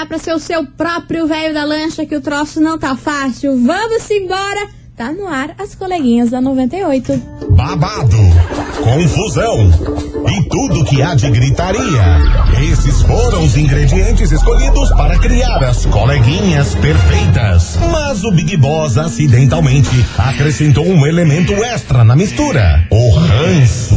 trabalhar pra ser o seu próprio velho da lancha, que o troço não tá fácil. Vamos embora! Tá no ar as coleguinhas da 98. Babado, confusão e tudo que há de gritaria. Esses foram os ingredientes escolhidos para criar as coleguinhas perfeitas. Mas o Big Boss acidentalmente acrescentou um elemento extra na mistura: o ranço.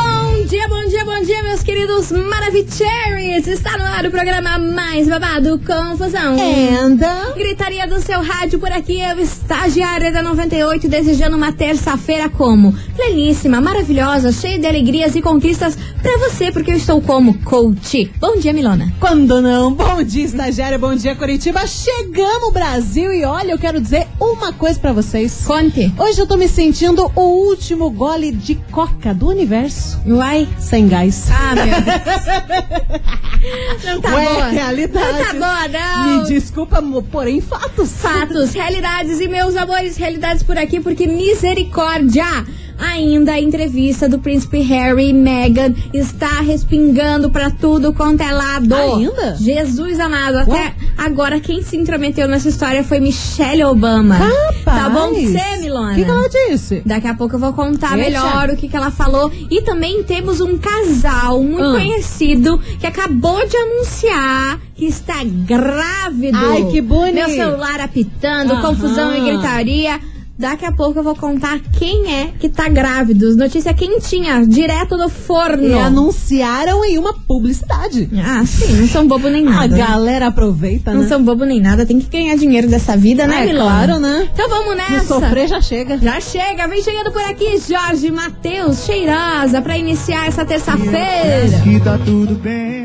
dia, bom dia, bom dia, meus queridos Maravicheries! Está no ar o programa mais babado, Confusão. Anda. Gritaria do seu rádio por aqui, eu, estagiária da 98, desejando uma terça-feira como? Pleníssima, maravilhosa, cheia de alegrias e conquistas pra você, porque eu estou como coach. Bom dia, Milona. Quando não? Bom dia, estagiária. Bom dia, Curitiba. Chegamos, Brasil. E olha, eu quero dizer uma coisa pra vocês. Conte. Hoje eu tô me sentindo o último gole de coca do universo. Uai. Sem gás. Ah, meu Deus. Não tá Ué, boa. realidade. Não tá boa, não. Me desculpa, porém fatos. Fatos, realidades e meus amores, realidades por aqui, porque misericórdia! Ainda a entrevista do príncipe Harry e Meghan está respingando pra tudo quanto é lado. Ainda? Jesus amado, até Ué? agora quem se intrometeu nessa história foi Michelle Obama. Rapaz. Tá bom você, Milona? O que, que ela disse? Daqui a pouco eu vou contar melhor o que, que ela falou. E também temos um casal muito Ah. conhecido que acabou de anunciar que está grávido. Ai, que bonito. Meu celular apitando, Aham. confusão e gritaria. Daqui a pouco eu vou contar quem é que tá grávido. Notícia quentinha, direto do forno. E anunciaram em uma publicidade. Ah, sim, não são bobo nem A nada. galera aproveita, Não né? são bobo nem nada, tem que ganhar dinheiro dessa vida, né, É Milona? claro, né? Então vamos nessa. sofrer já chega. Já chega, vem chegando por aqui Jorge Matheus Cheirosa pra iniciar essa terça-feira. que tá tudo bem.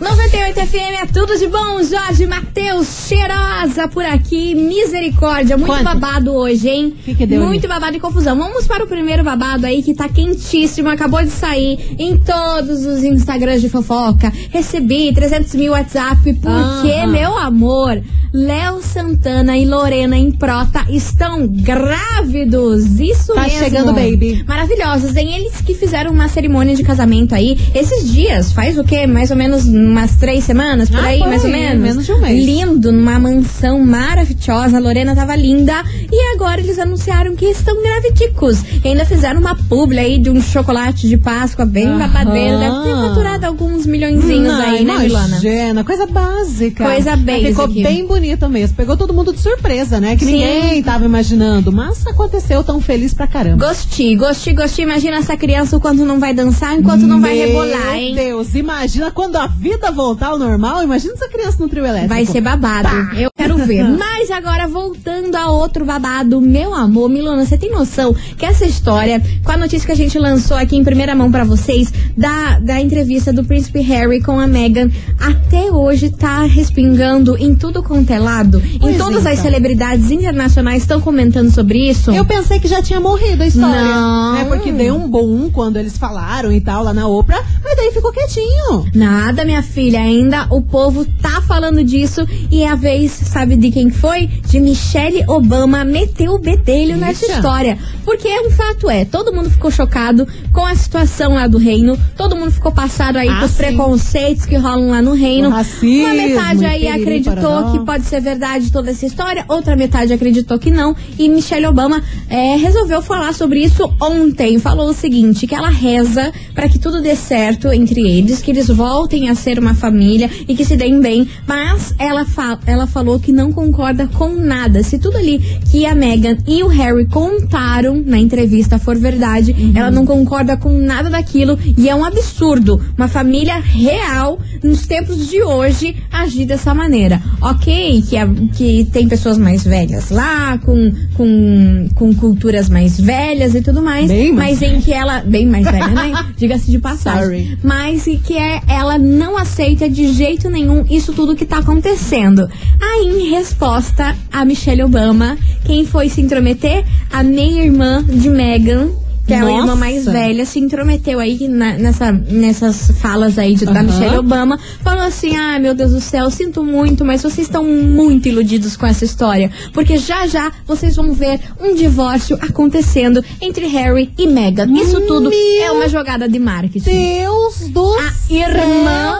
98 FM é tudo de bom, Jorge Matheus Cheirosa por aqui. Misericórdia, muito Quanto? babado hoje, hein? Que que deu muito babado e confusão. Vamos para o primeiro babado aí que tá quentíssimo, acabou de sair em todos os Instagrams de fofoca. Recebi 300 mil WhatsApp porque, meu amor, Léo Santana e Lorena Improta estão grávidos. Isso Tá mesmo. chegando, baby. Maravilhosos, hein? Eles que fizeram uma cerimônia de casamento aí esses dias, faz o quê? Mais ou menos umas três semanas, por Ah, aí, por mais ou menos? menos de um mês. Lindo, numa mansão maravilhosa. A Lorena tava linda. E agora eles anunciaram que estão gravidicos. E ainda fizeram uma publi aí de um chocolate de Páscoa bem Aham. babadeiro. Deve ter faturado alguns milhõezinhos Não, aí, né, Milana? coisa básica. Coisa basic. Ficou bem bonita mesmo. Pegou todo mundo de surpresa, né? Que Sim. ninguém tava imaginando. Mas aconteceu tão feliz pra caramba. Gostei, gostei, gostei. Imagina essa criança enquanto não vai dançar, enquanto não vai Meu rebolar, hein? Deus, imagina quando a vida voltar ao normal. Imagina essa criança no trio elétrico. Vai ser babado. Eu quero ver. Mas agora, voltando a outro babado, meu amor, Milona, você tem noção que essa história, com a notícia que a gente lançou aqui em primeira mão pra vocês, da, da entrevista do príncipe Harry com a Meghan, até hoje tá respingando em tudo quanto é lado? Pois em todas as então. celebridades internacionais estão comentando sobre isso? Eu pensei que já tinha morrido a história. Não. Né? Porque deu um boom quando eles falaram e tal lá na Oprah, mas daí ficou quietinho. Nada, minha filha, ainda o povo tá falando disso e é a vez, sabe de quem foi? De Michelle Obama meteu o bedelho nessa história. Porque um fato é, todo mundo ficou chocado com a situação lá do reino, todo mundo ficou passado aí Ah, com os preconceitos que rolam lá no reino. Racismo, Uma metade aí acreditou que pode ser verdade toda essa história, outra metade acreditou que não. E Michelle Obama é, resolveu falar sobre isso ontem. Falou o seguinte: que ela reza para que tudo dê certo entre eles, que eles voltem a ser uma família e que se deem bem. Mas ela, fa ela falou que não concorda com nada. Se tudo ali que a Meghan e o Harry contaram na entrevista for verdade, Uhum. ela não concorda com nada daquilo e é um absurdo. Uma família real, nos tempos de hoje, agir dessa maneira. Ok, que, a- que tem pessoas mais velhas lá, com, com, com culturas mais velhas e tudo mais, Bem mais mas em que ela. Bem mais velha, né? Diga-se de passagem. Sorry. Mas e que é, ela não aceita de jeito nenhum isso tudo que tá acontecendo. Aí, em resposta a Michelle Obama, quem foi se intrometer? A meia-irmã de Meghan que é a Nossa. irmã mais velha, se intrometeu aí na- nessa, nessas falas aí de, da Aham. Michelle Obama. Falou assim: ah, meu Deus do céu, sinto muito, mas vocês estão muito iludidos com essa história. Porque já já vocês vão ver um divórcio acontecendo entre Harry e Meghan. Isso tudo Meu é uma jogada de marketing. Deus do A céu! irmã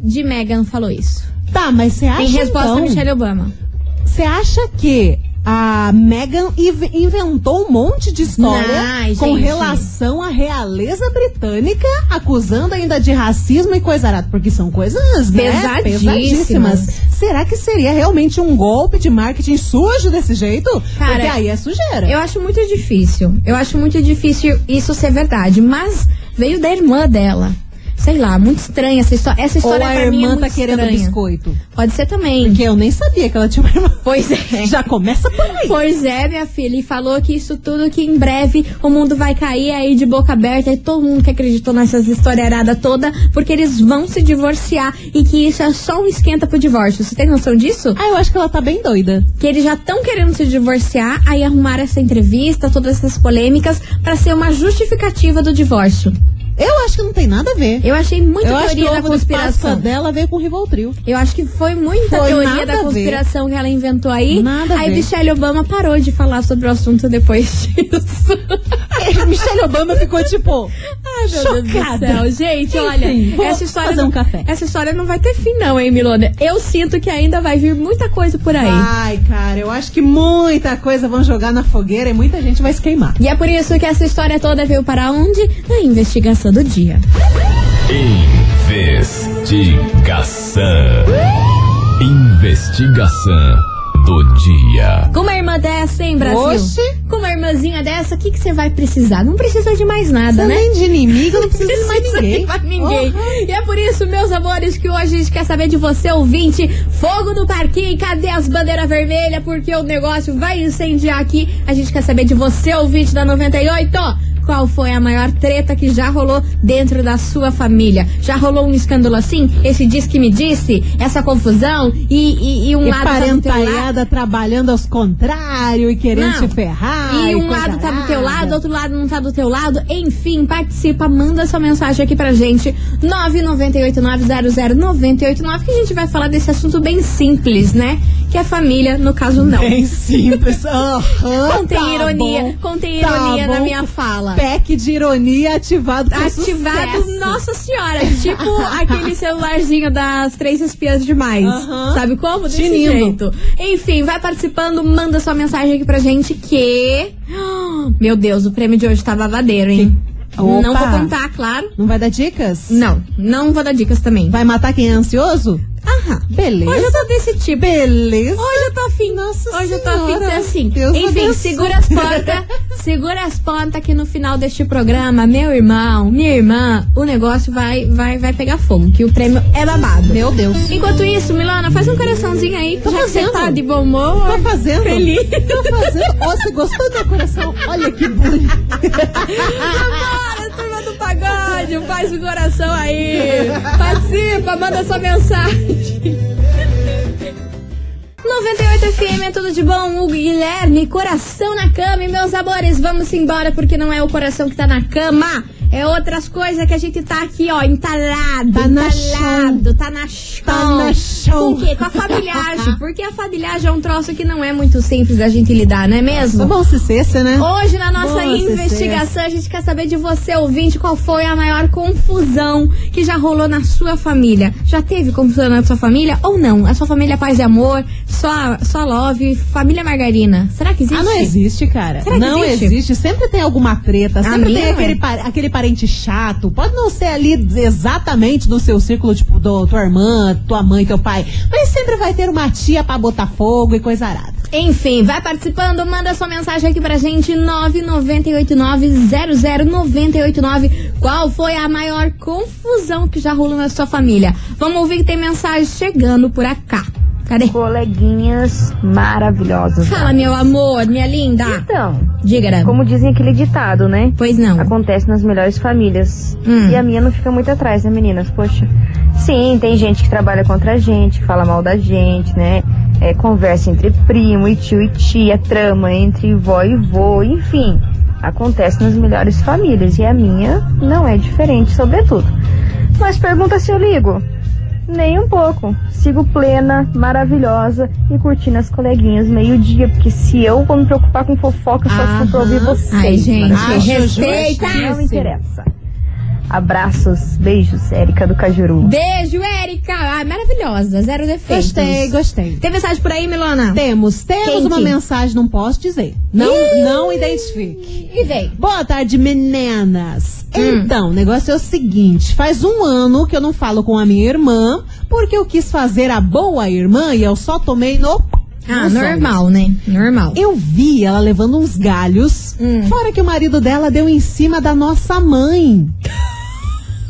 de Meghan falou isso. Tá, mas você acha Em resposta então, a Michelle Obama. Você acha que a Meghan inv- inventou um monte de história Ai, com relação à realeza britânica, acusando ainda de racismo e coisa arada? Porque são coisas né, Pesadíssimas. pesadíssimas. Será que seria realmente um golpe de marketing sujo desse jeito? Cara, Porque aí é sujeira. Eu acho muito difícil. Eu acho muito difícil isso ser verdade. Mas veio da irmã dela. Sei lá, muito estranha essa história. Essa Ou história a pra mim é irmã muito tá querendo estranha. biscoito. Pode ser também. Porque eu nem sabia que ela tinha uma irmã. Pois é. Já começa por aí. Pois é, minha filha, e falou que isso tudo que em breve o mundo vai cair aí de boca aberta e todo mundo que acreditou nessas historiaradas toda, porque eles vão se divorciar e que isso é só um esquenta pro divórcio. Você tem noção disso? Ah, eu acho que ela tá bem doida. Que eles já estão querendo se divorciar, aí arrumaram essa entrevista, todas essas polêmicas, pra ser uma justificativa do divórcio. Eu acho que não tem nada a ver. Eu achei muita eu teoria o da conspiração. dela veio com Rivoltrio. Eu acho que foi muita Foi teoria da conspiração que ela inventou aí. Nada aí. Michelle Obama parou de falar sobre o assunto depois disso. Michelle Obama ficou tipo. Ai, meu Deus do Chocada. céu. Gente, olha, Enfim, vou essa história. fazer um não- café. Essa história não vai ter fim, não, hein, Milona? Eu sinto que ainda vai vir muita coisa por aí. Ai, cara, eu acho que muita coisa vão jogar na fogueira e muita gente vai se queimar. E é por isso que essa história toda veio para onde? Na investigação do dia. Investigação. Investigação do dia. Com uma irmã dessa, hein, Brasil? Oxi. Com uma irmãzinha dessa, o que que você vai precisar? Não precisa de mais nada, né? Além de inimigo, não precisa de mais ninguém. de mais ninguém. Uhum. E é por isso, meus amores, que hoje a gente quer saber de você, ouvinte. Fogo no parquinho, cadê as bandeiras vermelhas? Porque o negócio vai incendiar aqui. A gente quer saber de você, ouvinte da 98. Qual foi a maior treta que já rolou dentro da sua família? Já rolou um escândalo assim? Esse diz que me disse? Essa confusão? E, e, e um E lado tá do teu lado? parentalhada trabalhando aos contrários e querendo Não. te ferrar. E um coisa lado tá do teu lado, outro lado não tá do teu lado. Enfim, participa, manda sua mensagem aqui pra gente. 998900989 que a gente vai falar desse assunto bem simples, né? Que a família, no caso, não. Bem simples. Aham, Contém tá ironia, bom. contém Tá ironia na bom. minha fala. Pack de ironia ativado com Ativado, sucesso. nossa senhora, tipo aquele celularzinho das três espias demais. Aham. Sabe como? Desse Tinindo. jeito. Enfim, vai participando, manda sua mensagem aqui pra gente que. Meu Deus, o prêmio de hoje tá babadeiro, hein? Opa. Não vou contar, claro. Não vai dar dicas? Não, não vou dar dicas também. Vai matar quem é ansioso? Beleza. Hoje eu tô desse tipo. Beleza. Hoje eu tô afim. Nossa Hoje eu tô afim de ser Senhora. assim. Deus Enfim, abençoe. segura as pontas. segura as pontas que no final deste programa, meu irmão, minha irmã, o negócio vai, vai, vai pegar fogo. Que o prêmio é babado. Meu Deus. Enquanto isso, Milana, faz um coraçãozinho aí. Tô já que você fazendo. tá de bom humor. Tô fazendo. Feliz. Tô fazendo. Ó, você gostou do meu coração? Olha que bonito. Pagode. Faz o coração aí. Participa, manda sua mensagem. 98 FM é tudo de bom, e Guilherme, coração na cama. E meus amores, vamos embora porque não é o coração que tá na cama. É outras coisas que a gente tá aqui, ó, entalado, Tá na entalado, tá na chão. Tá na chão. Com o quê? Com a familiagem. Porque a familiagem é um troço que não é muito simples da gente lidar, não é mesmo? Tá bom se cesse, né? Hoje, na nossa Nossa, investigação, a gente quer saber de você, ouvinte, qual foi a maior confusão que já rolou na sua família. Já teve confusão na sua família ou não? A sua família é paz e amor, só, só love, família margarina. Será que existe? Ah, não existe, cara. Será que não existe? existe? Sempre tem alguma treta, sempre tem aquele, é. aquele parente chato. Pode não ser ali exatamente do seu círculo, tipo, do, tua irmã, tua mãe, teu pai. Mas sempre vai ter uma tia pra botar fogo e coisa arada. Enfim, vai participando, manda sua mensagem aqui pra gente, 998900989. Qual foi a maior confusão que já rolou na sua família? Vamos ouvir que tem mensagem chegando por acá. Cadê? Coleguinhas maravilhosas. Fala, meu amor, minha linda. Então, Diga, né? como dizem aquele ditado, né? Pois não. Acontece nas melhores famílias. Hum. E a minha não fica muito atrás, né, meninas? Poxa. Sim, tem gente que trabalha contra a gente, que fala mal da gente, né? É, conversa entre primo e tio e tia, trama entre vó e vô, enfim. Acontece nas melhores famílias e a minha não é diferente, sobretudo. Mas pergunta se eu ligo. Nem um pouco. Sigo plena, maravilhosa e curtindo as coleguinhas meio-dia, porque se eu vou me preocupar com fofoca, só se for pra ouvir vocês. Ai, gente, maravilhosos. respeita. Não interessa. Abraços, beijos, Érica do Cajuru. Beijo, Érica. Ai, maravilhosa. Zero defeitos. Gostei, gostei. Tem mensagem por aí, Milona? Temos, temos Quente. uma mensagem, não posso dizer. Não, não identifique. E vem. Boa tarde, meninas. Hum. Então, o negócio é o seguinte: faz um ano que eu não falo com a minha irmã, porque eu quis fazer a boa irmã e eu só tomei no. Ah, nos normal, né? Normal. Eu vi ela levando uns galhos, Hum. fora que o marido dela deu em cima da nossa mãe.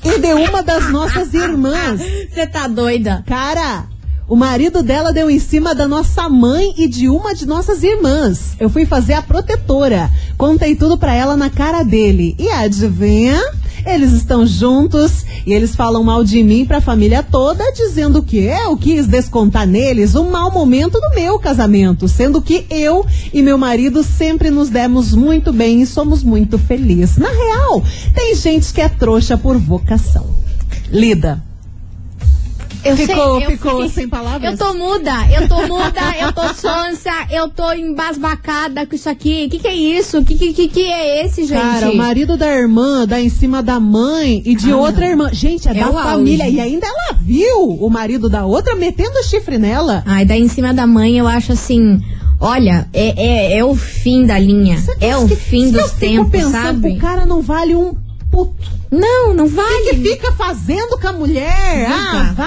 E de uma das nossas irmãs. Você tá doida? Cara, o marido dela deu em cima da nossa mãe e de uma de nossas irmãs. Eu fui fazer a protetora. Contei tudo pra ela na cara dele. E adivinha? Eles estão juntos e eles falam mal de mim pra família toda, dizendo que eu quis descontar neles um mau momento do meu casamento, sendo que eu e meu marido sempre nos demos muito bem e somos muito felizes. Na real, tem gente que é trouxa por vocação. Lida. Eu Ficou- sei, ficou fiquei- sem palavras? Eu tô muda, eu tô muda, eu tô sonsa, eu tô embasbacada com isso aqui. Que que é isso? Que que, que, que é esse, gente? Cara, o marido da irmã dá em cima da mãe e de Ah, outra irmã. Gente, é, é da o auge. família. E ainda ela viu o marido da outra metendo chifre nela. Ai, daí em cima da mãe eu acho assim. Olha, é, é, é o fim da linha. É o fim Se dos tempos, pensando, sabe? o cara não vale um puto. Não, não O que, vale. que fica fazendo com a mulher? Ah, Fica.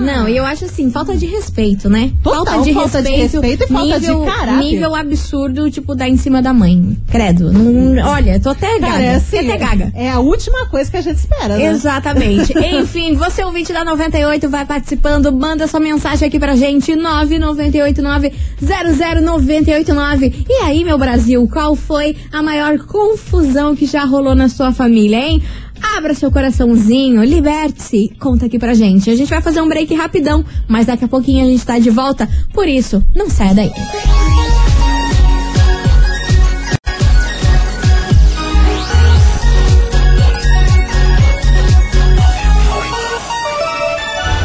Não, e eu acho assim, falta de respeito, né? Total, falta de falta de respeito. respeito e falta de nível, caráter. Nível absurdo, tipo, dar em cima da mãe. Credo. Não- olha, tô até gaga. É, assim, até gaga. é a última coisa que a gente espera, né? Exatamente. Enfim, você ouvinte da 98 vai participando, manda sua mensagem aqui pra gente, 998900989. E aí, meu Brasil, qual foi a maior confusão que já rolou na sua família, hein? Abra seu coraçãozinho, liberte-se, conta aqui pra gente. A gente vai fazer um break rapidão, mas daqui a pouquinho a gente tá de volta. Por isso, não saia daí.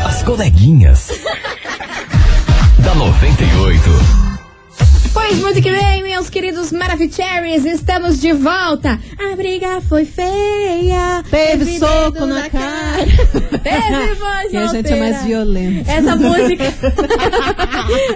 As coleguinhas. da 98. Pois muito que bem, meus queridos Maravicheries, estamos de volta. A briga foi feia. Teve soco na cara. Teve voz Que a gente é mais violento. Essa música.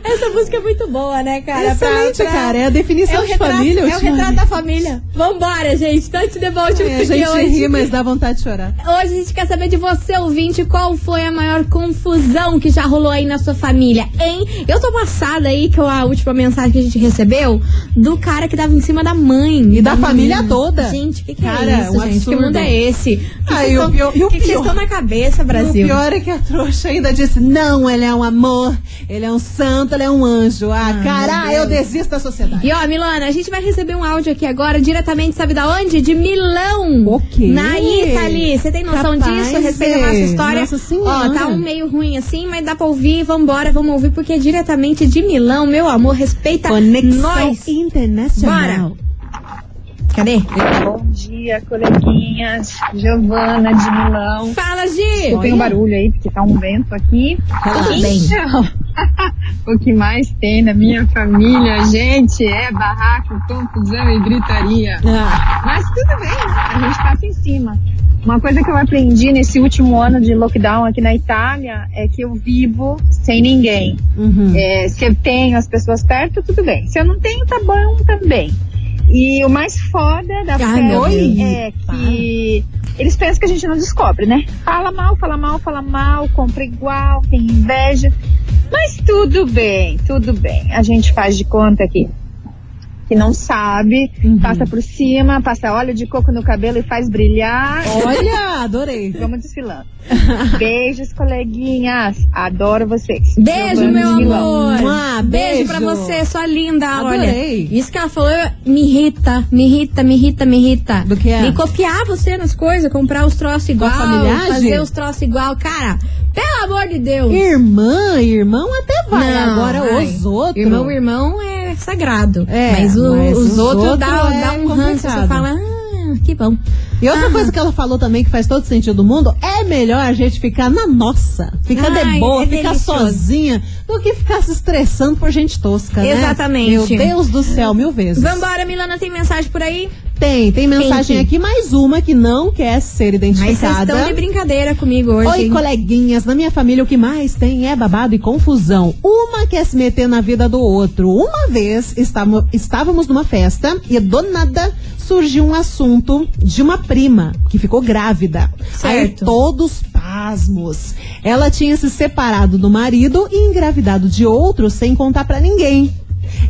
Essa música é muito boa, né, cara? Pra- Excelente, pra- cara. É a definição É de retrato, família. é o retrato da família. Vambora, gente. The boat, É, a gente hoje... ri, mas dá vontade de chorar. Hoje a gente quer saber de você, ouvinte, qual foi a maior confusão que já rolou aí na sua família, hein? Eu tô passada aí com a última mensagem que a gente recebeu do cara que tava em cima da mãe. E da menina. família toda. Gente, o que, que Cara, é isso, um gente? absurdo. Que mundo é esse? Que Ah, que e o pior- e o que pior- estão na cabeça, O Brasil? pior é que a trouxa ainda disse: não, ele é um amor, ele é um santo, ele é um anjo. Ah, meu cara, Deus. eu desisto da sociedade. E ó, Milana, a gente vai receber um áudio aqui agora, diretamente, sabe da onde? De Milão. O quê? Na Itália. Você tem noção Capaz, disso? Respeita a nossa é. história. Nossa Senhora. Ó, tá um meio ruim assim, mas dá pra ouvir. Vambora, vamos ouvir, porque é diretamente de Milão, meu amor. Respeita Conexão nós. internacional. Cadê? Bom dia, coleguinhas. Giovana de Milão. Fala, Gi. Desculpem o barulho aí, porque tá um vento aqui. Tudo bem. O que mais tem na minha família, gente, é barraco, confusão e gritaria. Ah, Mas tudo bem, a gente passa em cima. Uma coisa que eu aprendi nesse último ano de lockdown aqui na Itália é que eu vivo sem ninguém. uhum. É, se eu tenho as pessoas perto, tudo bem. Se eu não tenho, tá bom também. E o mais foda da Deus. é que eles pensam que a gente não descobre, né? Fala mal, fala mal, fala mal, compra igual, tem inveja. Mas tudo bem, tudo bem. A gente faz de conta que, que não sabe, Uhum. passa por cima, passa óleo de coco no cabelo e faz brilhar. Olha, adorei. Vamos desfilando. Beijos, coleguinhas. Adoro vocês. Beijo, meu amor. Mua, beijo. beijo. pra você, sua linda. Adorei. Olha, isso que ela falou me irrita, me irrita, me irrita, me irrita. Do que é? E copiar você nas coisas, comprar os troços igual, fazer os troços igual. Cara, pelo amor de Deus. Irmã, irmão até vai. Não, Agora ai. os outros. Irmão, irmão é sagrado. É, mas, o- mas os, os outros outros dá, é dá um ranço. Você fala, que bom. E outra Ah. coisa que ela falou também que faz todo sentido do mundo, é melhor a gente ficar na nossa, ficar Ai, de boa, é ficar delicioso. sozinha, do que ficar se estressando por gente tosca, né? Exatamente. Meu Deus do céu, mil vezes. Vambora, Milana, tem mensagem por aí? Tem, tem mensagem aqui, mais uma que não quer ser Mas identificada. estão de brincadeira comigo hoje. Oi, hein? coleguinhas, na minha família o que mais tem é babado e confusão. Uma quer se meter na vida do outro. Uma vez estávamos, estávamos numa festa e do nada surgiu um assunto de uma prima que ficou grávida. Aí Certo. todos pasmos. Ela tinha se separado do marido e engravidado de outro sem contar pra ninguém.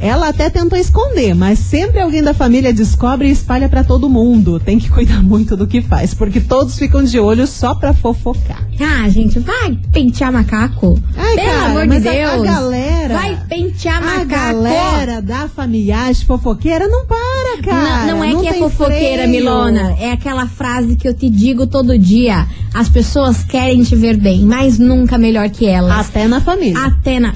Ela até tentou esconder, mas sempre alguém da família descobre e espalha pra todo mundo. Tem que cuidar muito do que faz, porque todos ficam de olho só pra fofocar. Ah, gente, vai pentear macaco. Ai, Pelo cara, amor de mas a- Deus. a galera- Vai pentear A macaco. galera da familiagem fofoqueira não para, cara. Não, não é que é fofoqueira, freio. Milona. É aquela frase que eu te digo todo dia. As pessoas querem te ver bem, mas nunca melhor que elas. Até na família. Até na,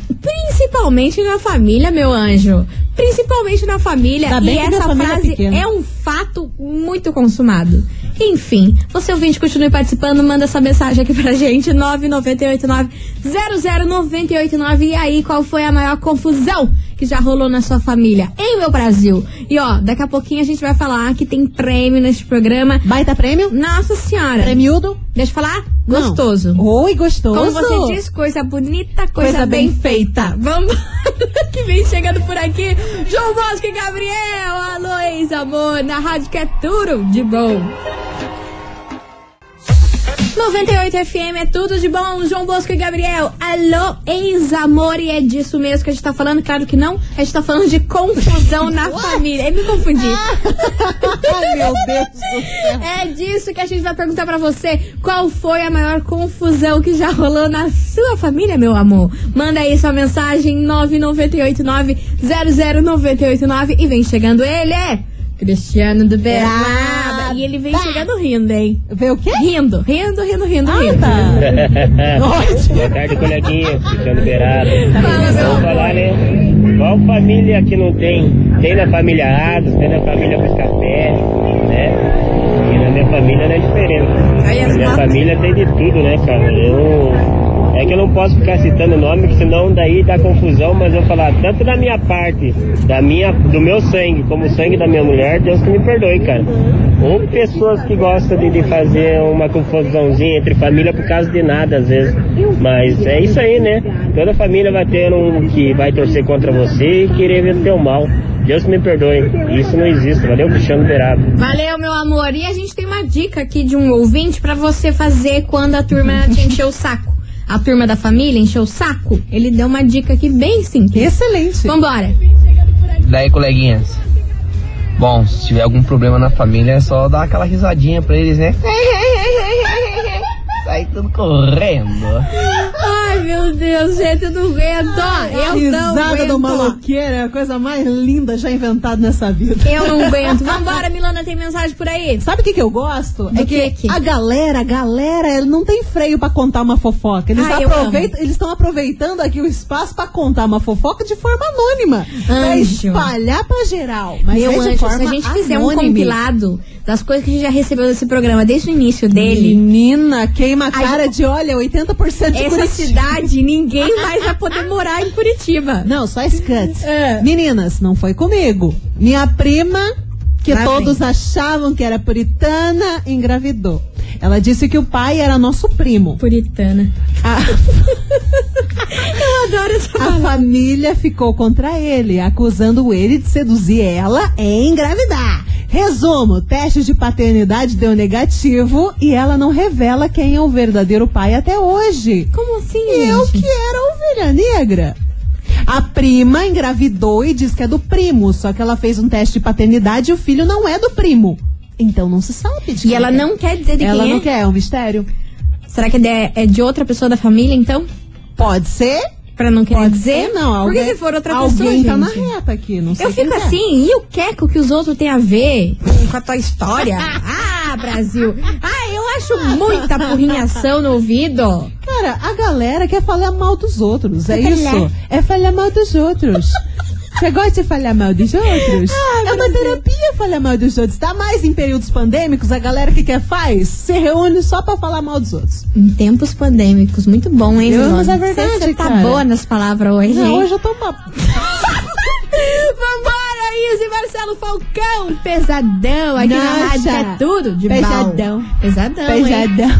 principalmente na família, meu anjo. Principalmente na família. Bem e essa é frase pequena. é um fato muito consumado. Enfim, você ouvinte, continue participando, manda essa mensagem aqui pra gente, 998900989. E aí, qual foi a maior confusão que já rolou na sua família em meu Brasil? E ó, daqui a pouquinho a gente vai falar que tem prêmio neste programa. Baita prêmio? Nossa senhora! Prêmiodo? Deixa eu falar? Não. Gostoso. Oi, gostoso. Como você diz, coisa bonita, coisa, Coisa bem, bem feita. Vamos que vem chegando por aqui. João Bosco e Gabriel. Alô, ex-amor, na rádio que é tudo de bom. 98 FM é tudo de bom, João Bosco e Gabriel. Alô, ex-amor, e é disso mesmo que a gente tá falando? Claro que não, a gente tá falando de confusão na família. Eu me confundi. Ai, meu Deus do céu. É disso que a gente vai perguntar pra você. Qual foi a maior confusão que já rolou na sua família, meu amor? Manda aí sua mensagem 998900989 e vem chegando ele, é Cristiano do Bernardo. E ele vem chegando rindo, hein? Vê o quê? Rindo, rindo, rindo, rindo, Ah, rindo. tá. Boa tarde, coleguinha. Cristiano Beirado. Fala, meu Vamos amor. falar, né? Qual família que não tem? Tem na família Ados, tem na família Buscapé, né? E na minha família não é diferente. Aí as Na minha família tem de tudo, né, cara? Eu... É que eu não posso ficar citando nome, senão daí dá confusão, mas eu vou falar tanto da minha parte, da minha, do meu sangue, como o sangue da minha mulher, Deus que me perdoe, cara. Ou pessoas que gostam de, de fazer uma confusãozinha entre família por causa de nada, às vezes. Mas é isso aí, né? Toda família vai ter um que vai torcer contra você e querer ver o teu mal. Deus que me perdoe. Isso não existe. Valeu, Cristiano Beirado. Valeu, meu amor. E a gente tem uma dica aqui de um ouvinte pra você fazer quando a turma te encheu o saco. A turma da família encheu o saco. Ele deu uma dica aqui bem simples. Excelente. Vambora. Daí, coleguinhas. Bom, se tiver algum problema na família, é só dar aquela risadinha pra eles, né? Sair tudo correndo. Ai, meu Deus, gente, eu não aguento. Eu não Risada aguento. do maloqueiro é a coisa mais linda já inventada nessa vida. Eu não aguento. Vambora, Milana, tem mensagem por aí? Sabe o que, que eu gosto? Do é que, que a galera, a galera, ele não tem freio pra contar uma fofoca. Eles Ai, eles estão aproveitando aqui o espaço pra contar uma fofoca de forma anônima. Pra Anjo. espalhar pra geral. Mas Meu é anjo, se a gente fizer um compilado das coisas que a gente já recebeu desse programa desde o início dele, Menina, queima a cara de, olha, 80% de essa cidade, ninguém mais vai poder morar em Curitiba. Não, só Scut. É. Meninas, não foi comigo. Minha prima, que Lá todos vem. achavam que era puritana, engravidou. Ela disse que o pai era nosso primo. Puritana. A, Eu adoro essa a família ficou contra ele, acusando ele de seduzir ela e engravidar. Resumo: teste de paternidade deu negativo e ela não revela quem é o verdadeiro pai até hoje. Como assim, Eu gente? que era ovelha negra. A prima engravidou e diz que é do primo, só que ela fez um teste de paternidade e o filho não é do primo. Então não se sabe. de E ela é. não quer dizer de Ela quem não é? quer, é um mistério. Será que é de, é de outra pessoa da família, então? Pode ser, Pra não querer pode dizer? ser, não. Porque Alguém, se for outra alguém pessoa, tá na reta aqui, não sei Eu fico é. assim, e o queco que os outros têm a ver com- a tua história? ah, Brasil! Ah, eu acho muita porrinhação no ouvido. Cara, a galera quer falar mal dos outros, é Quer isso. É falar mal dos outros. Você gosta de falar mal dos outros? Ah, é uma terapia falar mal dos outros. Tá mais em períodos pandêmicos, a galera que quer faz se reúne só pra falar mal dos outros. Em tempos pandêmicos, muito bom, hein, Eu- Milona? mas é verdade, Você tá cara. boa nas palavras hoje, Não, hein? hoje eu tô uma... Vambora, Isa e Marcelo Falcão, pesadão aqui na Nossa. rádio, que é tudo de Pesadão. bom. Pesadão, hein? Beijadão.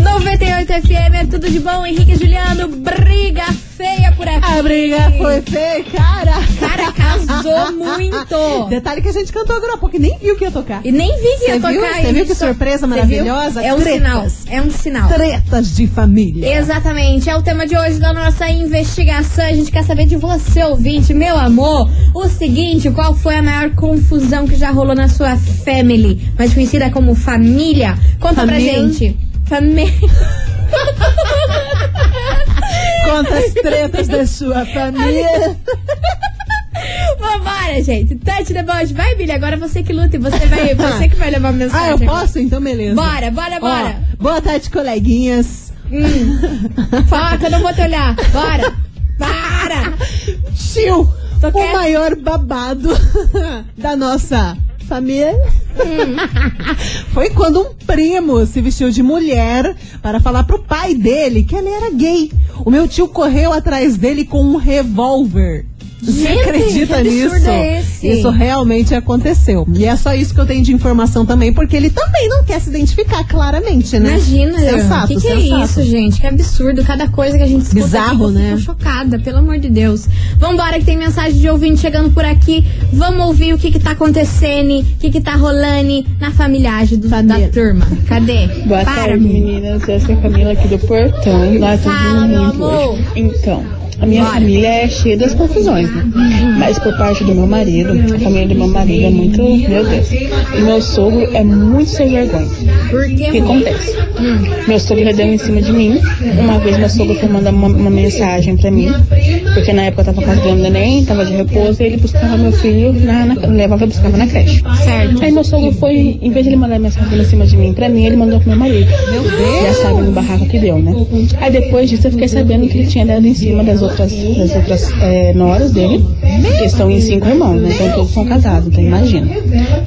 98 FM é tudo de bom, Henrique e Juliano, briga feia por aqui. A briga foi feia, cara. Cara, casou muito. Detalhe que a gente cantou agora, porque nem viu que ia tocar. E nem vi que ia Você tocar? Você viu que surpresa maravilhosa? É um Tretas. sinal, é um sinal. Tretas de família. Exatamente, é o tema de hoje da nossa investigação. A gente quer saber de você, ouvinte, meu amor. O seguinte, qual foi a maior confusão que já rolou na sua family, mais conhecida como família? Conta Família. pra gente. Família. Conta as tretas da sua família. Vambora, gente. Touch the. Vai, Billy, agora você que luta e você vai, você que vai levar a mensagem. Ah, eu posso? Então beleza. Bora, bora, bora. Ó, boa tarde, coleguinhas. Que eu não vou te olhar. Bora. Para. Tio, o maior babado da nossa família foi quando um primo se vestiu de mulher para falar pro pai dele que ele era gay. O meu tio correu atrás dele com um revólver. Você acredita que absurdo nisso? é esse? Isso realmente aconteceu. E é só isso que eu tenho de informação também, porque ele também não quer se identificar claramente, né? Imagina, sensato, o que, que é isso, gente? Que absurdo. Cada coisa que a gente escuta Bizarro, aqui, eu né? chocada, pelo amor de Deus. Vambora, que tem mensagem de ouvinte chegando por aqui. Vamos ouvir o que que tá acontecendo, o que que tá rolando na familiagem do- da Família. turma. Cadê? Boa Para, tarde, menina. meninas. Essa é a Camila aqui do Portão. Lá tá Fala, meu muito amor. hoje. Então, a minha família é cheia das confusões, né? Mas por parte do meu marido, a família do meu marido é muito. Meu Deus. E meu sogro é muito sem vergonha. O que acontece? Meu sogro já deu em cima de mim. Uma vez meu sogro foi mandar uma, uma mensagem pra mim, porque na época eu tava casando neném, tava de repouso, e ele buscava meu filho, na, na, levava e buscava na creche. Certo. Aí meu sogro foi, em vez de ele mandar mensagem em cima de mim pra mim, ele mandou pro meu marido. Meu Deus! Já sabe no barraco que deu, né? Aí depois disso eu fiquei sabendo que ele tinha dado em cima das outras, das outras é, noras dele, que estão em cinco irmãos, né? Então todos são casados, então imagina.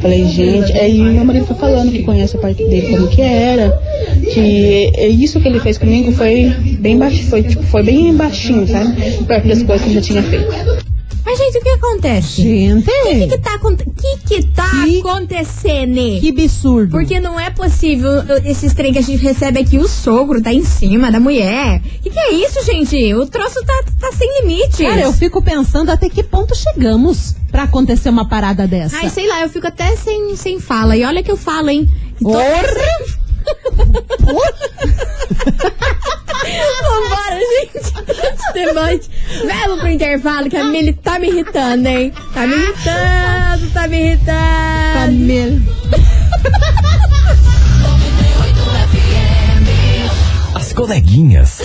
Falei, gente, aí meu marido foi falando que conhece a parte dele como que era, que isso que ele fez comigo foi bem baixo, foi, tipo, foi bem baixinho, sabe? Perto das coisas que ele já tinha feito. Mas, gente, o que acontece? Gente, O que que tá, que que tá Que- acontecendo? que absurdo. Porque não é possível uh, esses trem que a gente recebe aqui, o sogro tá em cima da mulher. Que que é isso, gente? O troço tá, tá sem limites. Cara, eu fico pensando até que ponto chegamos pra acontecer uma parada dessa. Ai, sei lá, eu fico até sem, sem fala. E olha que eu falo, hein? Tô- Vambora, gente. Debate. Vamos pro intervalo, que a Mili tá me irritando, hein? Tá me irritando, tá me irritando. Família. As coleguinhas.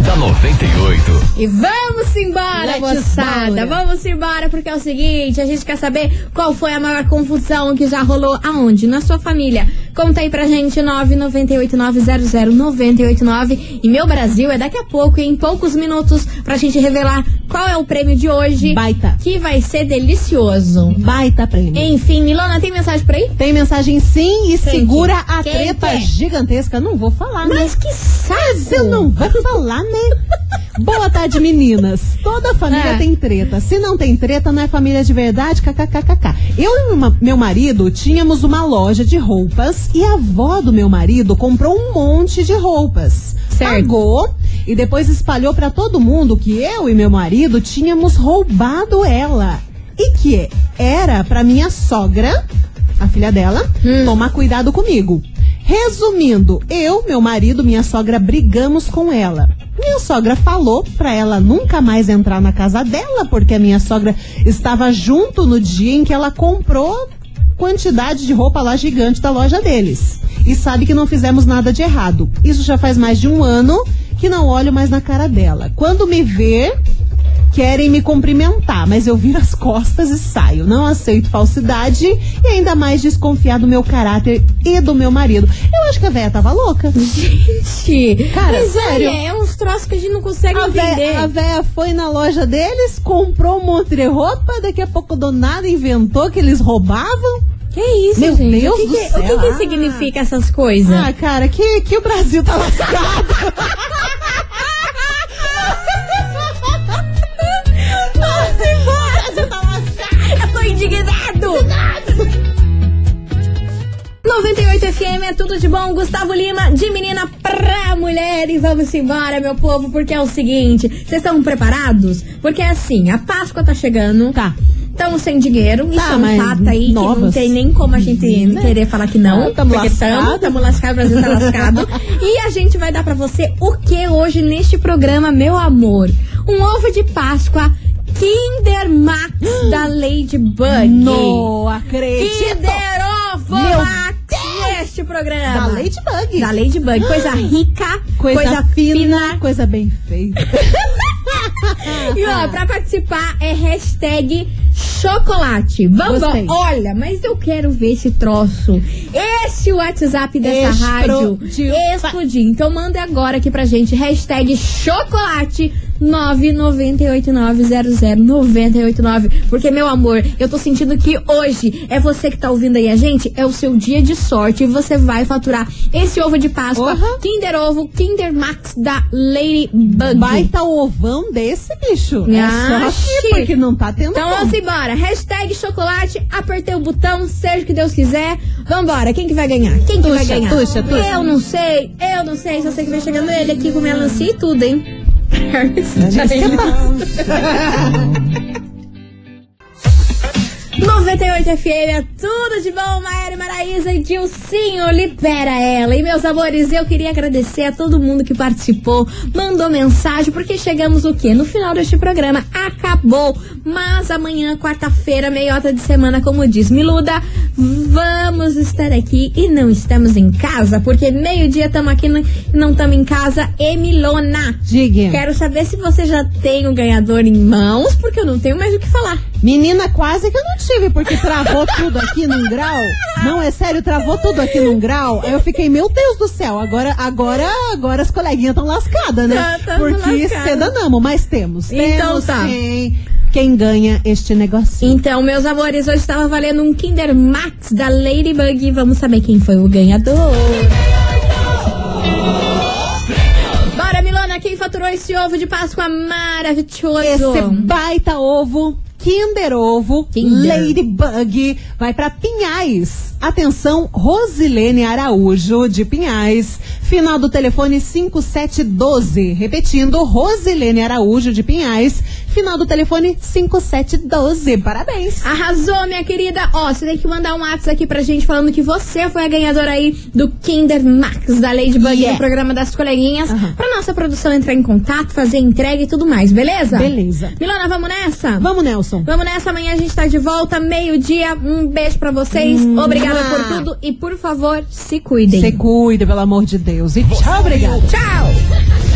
da 98. E vamos embora, Let's moçada. Vamos embora, porque é o seguinte: a gente quer saber qual foi a maior confusão que já rolou aonde? Na sua família. Conta aí pra gente, 998900989. E meu Brasil é daqui a pouco, em poucos minutos, pra gente revelar qual é o prêmio de hoje. Baita. Que vai ser delicioso. Baita prêmio. Enfim, Milona, tem mensagem por aí? Tem mensagem sim e Quem segura a quem treta que é? gigantesca. Não vou falar, né? Mas que saco! Eu não vou falar, né? Boa tarde, meninas. Toda família É. tem treta. Se não tem treta, não é família de verdade. KKKKK. Eu e uma- meu marido tínhamos uma loja de roupas e a avó do meu marido comprou um monte de roupas. Certo. Pagou e depois espalhou pra todo mundo que eu e meu marido tínhamos roubado ela. E que era pra minha sogra, a filha dela, tomar cuidado comigo. Resumindo, eu, meu marido, minha sogra brigamos com ela. Minha sogra falou pra ela nunca mais entrar na casa dela, porque a minha sogra estava junto no dia em que ela comprou quantidade de roupa lá gigante da loja deles. E sabe que não fizemos nada de errado. Isso já faz mais de um ano que não olho mais na cara dela. Quando me vê, querem me cumprimentar, mas eu viro as costas e saio. Não aceito falsidade e ainda mais desconfiar do meu caráter e do meu marido. Eu acho que a véia tava louca. Gente, Cara, mas sério. é, é uns troços que a gente não consegue A entender. véia, a véia foi na loja deles, comprou um monte de roupa, daqui a pouco do nada inventou que eles roubavam. Que isso, Meu gente? Deus o que do que, céu. O que, que significa essas coisas? Ah, cara, que, que o Brasil tá lascado. FM é tudo de bom. Gustavo Lima, de menina pra mulher. E vamos embora, meu povo, porque é o seguinte: vocês estão preparados? Porque é assim, a Páscoa tá chegando. Tá. Estamos sem dinheiro, isso Tá, é um fato aí que não novas. tem nem como a gente querer falar que não. Ah, tamo porque lascado. tamo, tamo lascado, o Brasil tá lascado. e a gente vai dar pra você o que hoje neste programa, meu amor? Um ovo de Páscoa Kinder Max da Ladybug. Não acredito. Kinder Ovo Meu Max neste programa. Da Ladybug. Da Ladybug. Coisa rica, Coisa, coisa, fina, fina. coisa bem feita. E ó, pra participar é hashtag chocolate. Vamos, Gostei. olha, mas eu quero ver esse troço. Esse WhatsApp dessa rádio Explodiu. explodir. Então manda agora aqui pra gente, hashtag chocolate 998900989. Porque, meu amor, eu tô sentindo que hoje é você que tá ouvindo aí a gente, é o seu dia de sorte e você vai faturar esse ovo de Páscoa, Uhum. Kinder Ovo, Kinder Max da Ladybug. Baita ovão desse, bicho. Ah, é só chique. porque não tá tendo Então vamos embora. Hashtag chocolate, apertei o botão, seja o que Deus quiser. Vambora, quem que vai ganhar? Quem que vai Tuxa, ganhar? tuxa, tuxa. Eu não sei, eu não sei. Só sei que vai chegando ele aqui com melancia e tudo, hein? É 98 FM, é tudo de bom, Maera e Maraísa e Dilcinho, libera ela. E meus amores, eu queria agradecer a todo mundo que participou, mandou mensagem, porque chegamos o quê? No final deste programa, acabou. Mas amanhã, quarta-feira, meiota de semana, como diz Miluda, vamos estar aqui e não estamos em casa, porque meio-dia estamos aqui e não estamos em casa. E Milona, Diga. quero saber se você já tem o ganhador em mãos, porque eu não tenho mais o que falar. Menina, quase que eu não tive, porque travou tudo aqui num grau. Não, é sério, travou tudo aqui num grau. Aí eu fiquei, meu Deus do céu, agora, agora, agora as coleguinhas estão lascadas, né? Tá, porque lascada. cedanamos, mas temos. Então temos tá. sim quem ganha este negocinho. Então, meus amores, hoje estava valendo um Kinder Max da Ladybug. Vamos saber quem foi o ganhador. Bora, Milona, quem faturou esse ovo de Páscoa maravilhoso? Esse baita ovo, Kinder Ovo, Kinder. Ladybug, vai pra Pinhais. Atenção, Rosilene Araújo, de Pinhais. Final do telefone 5712. Repetindo, Rosilene Araújo, de Pinhais. Final do telefone 5712. Parabéns. Arrasou, minha querida. Ó, você tem que mandar um WhatsApp aqui pra gente falando que você foi a ganhadora aí do Kinder Max da Ladybug Yeah. no programa das coleguinhas. Aham. Pra nossa produção entrar em contato, fazer entrega e tudo mais, beleza? Beleza. Milona, vamos nessa? Vamos, Nelson. Vamos nessa, amanhã a gente tá de volta, meio-dia. Um beijo pra vocês. Obrigada por tudo e, por favor, se cuidem. Se cuida, pelo amor de Deus. E tchau, obrigada. Tchau!